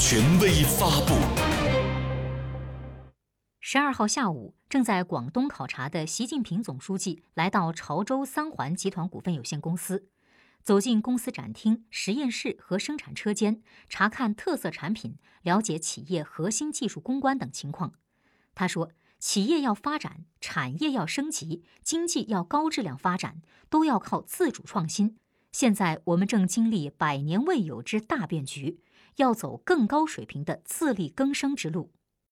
权威发布。十二号下午，正在广东考察的习近平总书记来到潮州三环集团股份有限公司，走进公司展厅、实验室和生产车间，查看特色产品，了解企业核心技术攻关等情况。他说。企业要发展，产业要升级，经济要高质量发展，都要靠自主创新。现在我们正经历百年未有之大变局，要走更高水平的自力更生之路。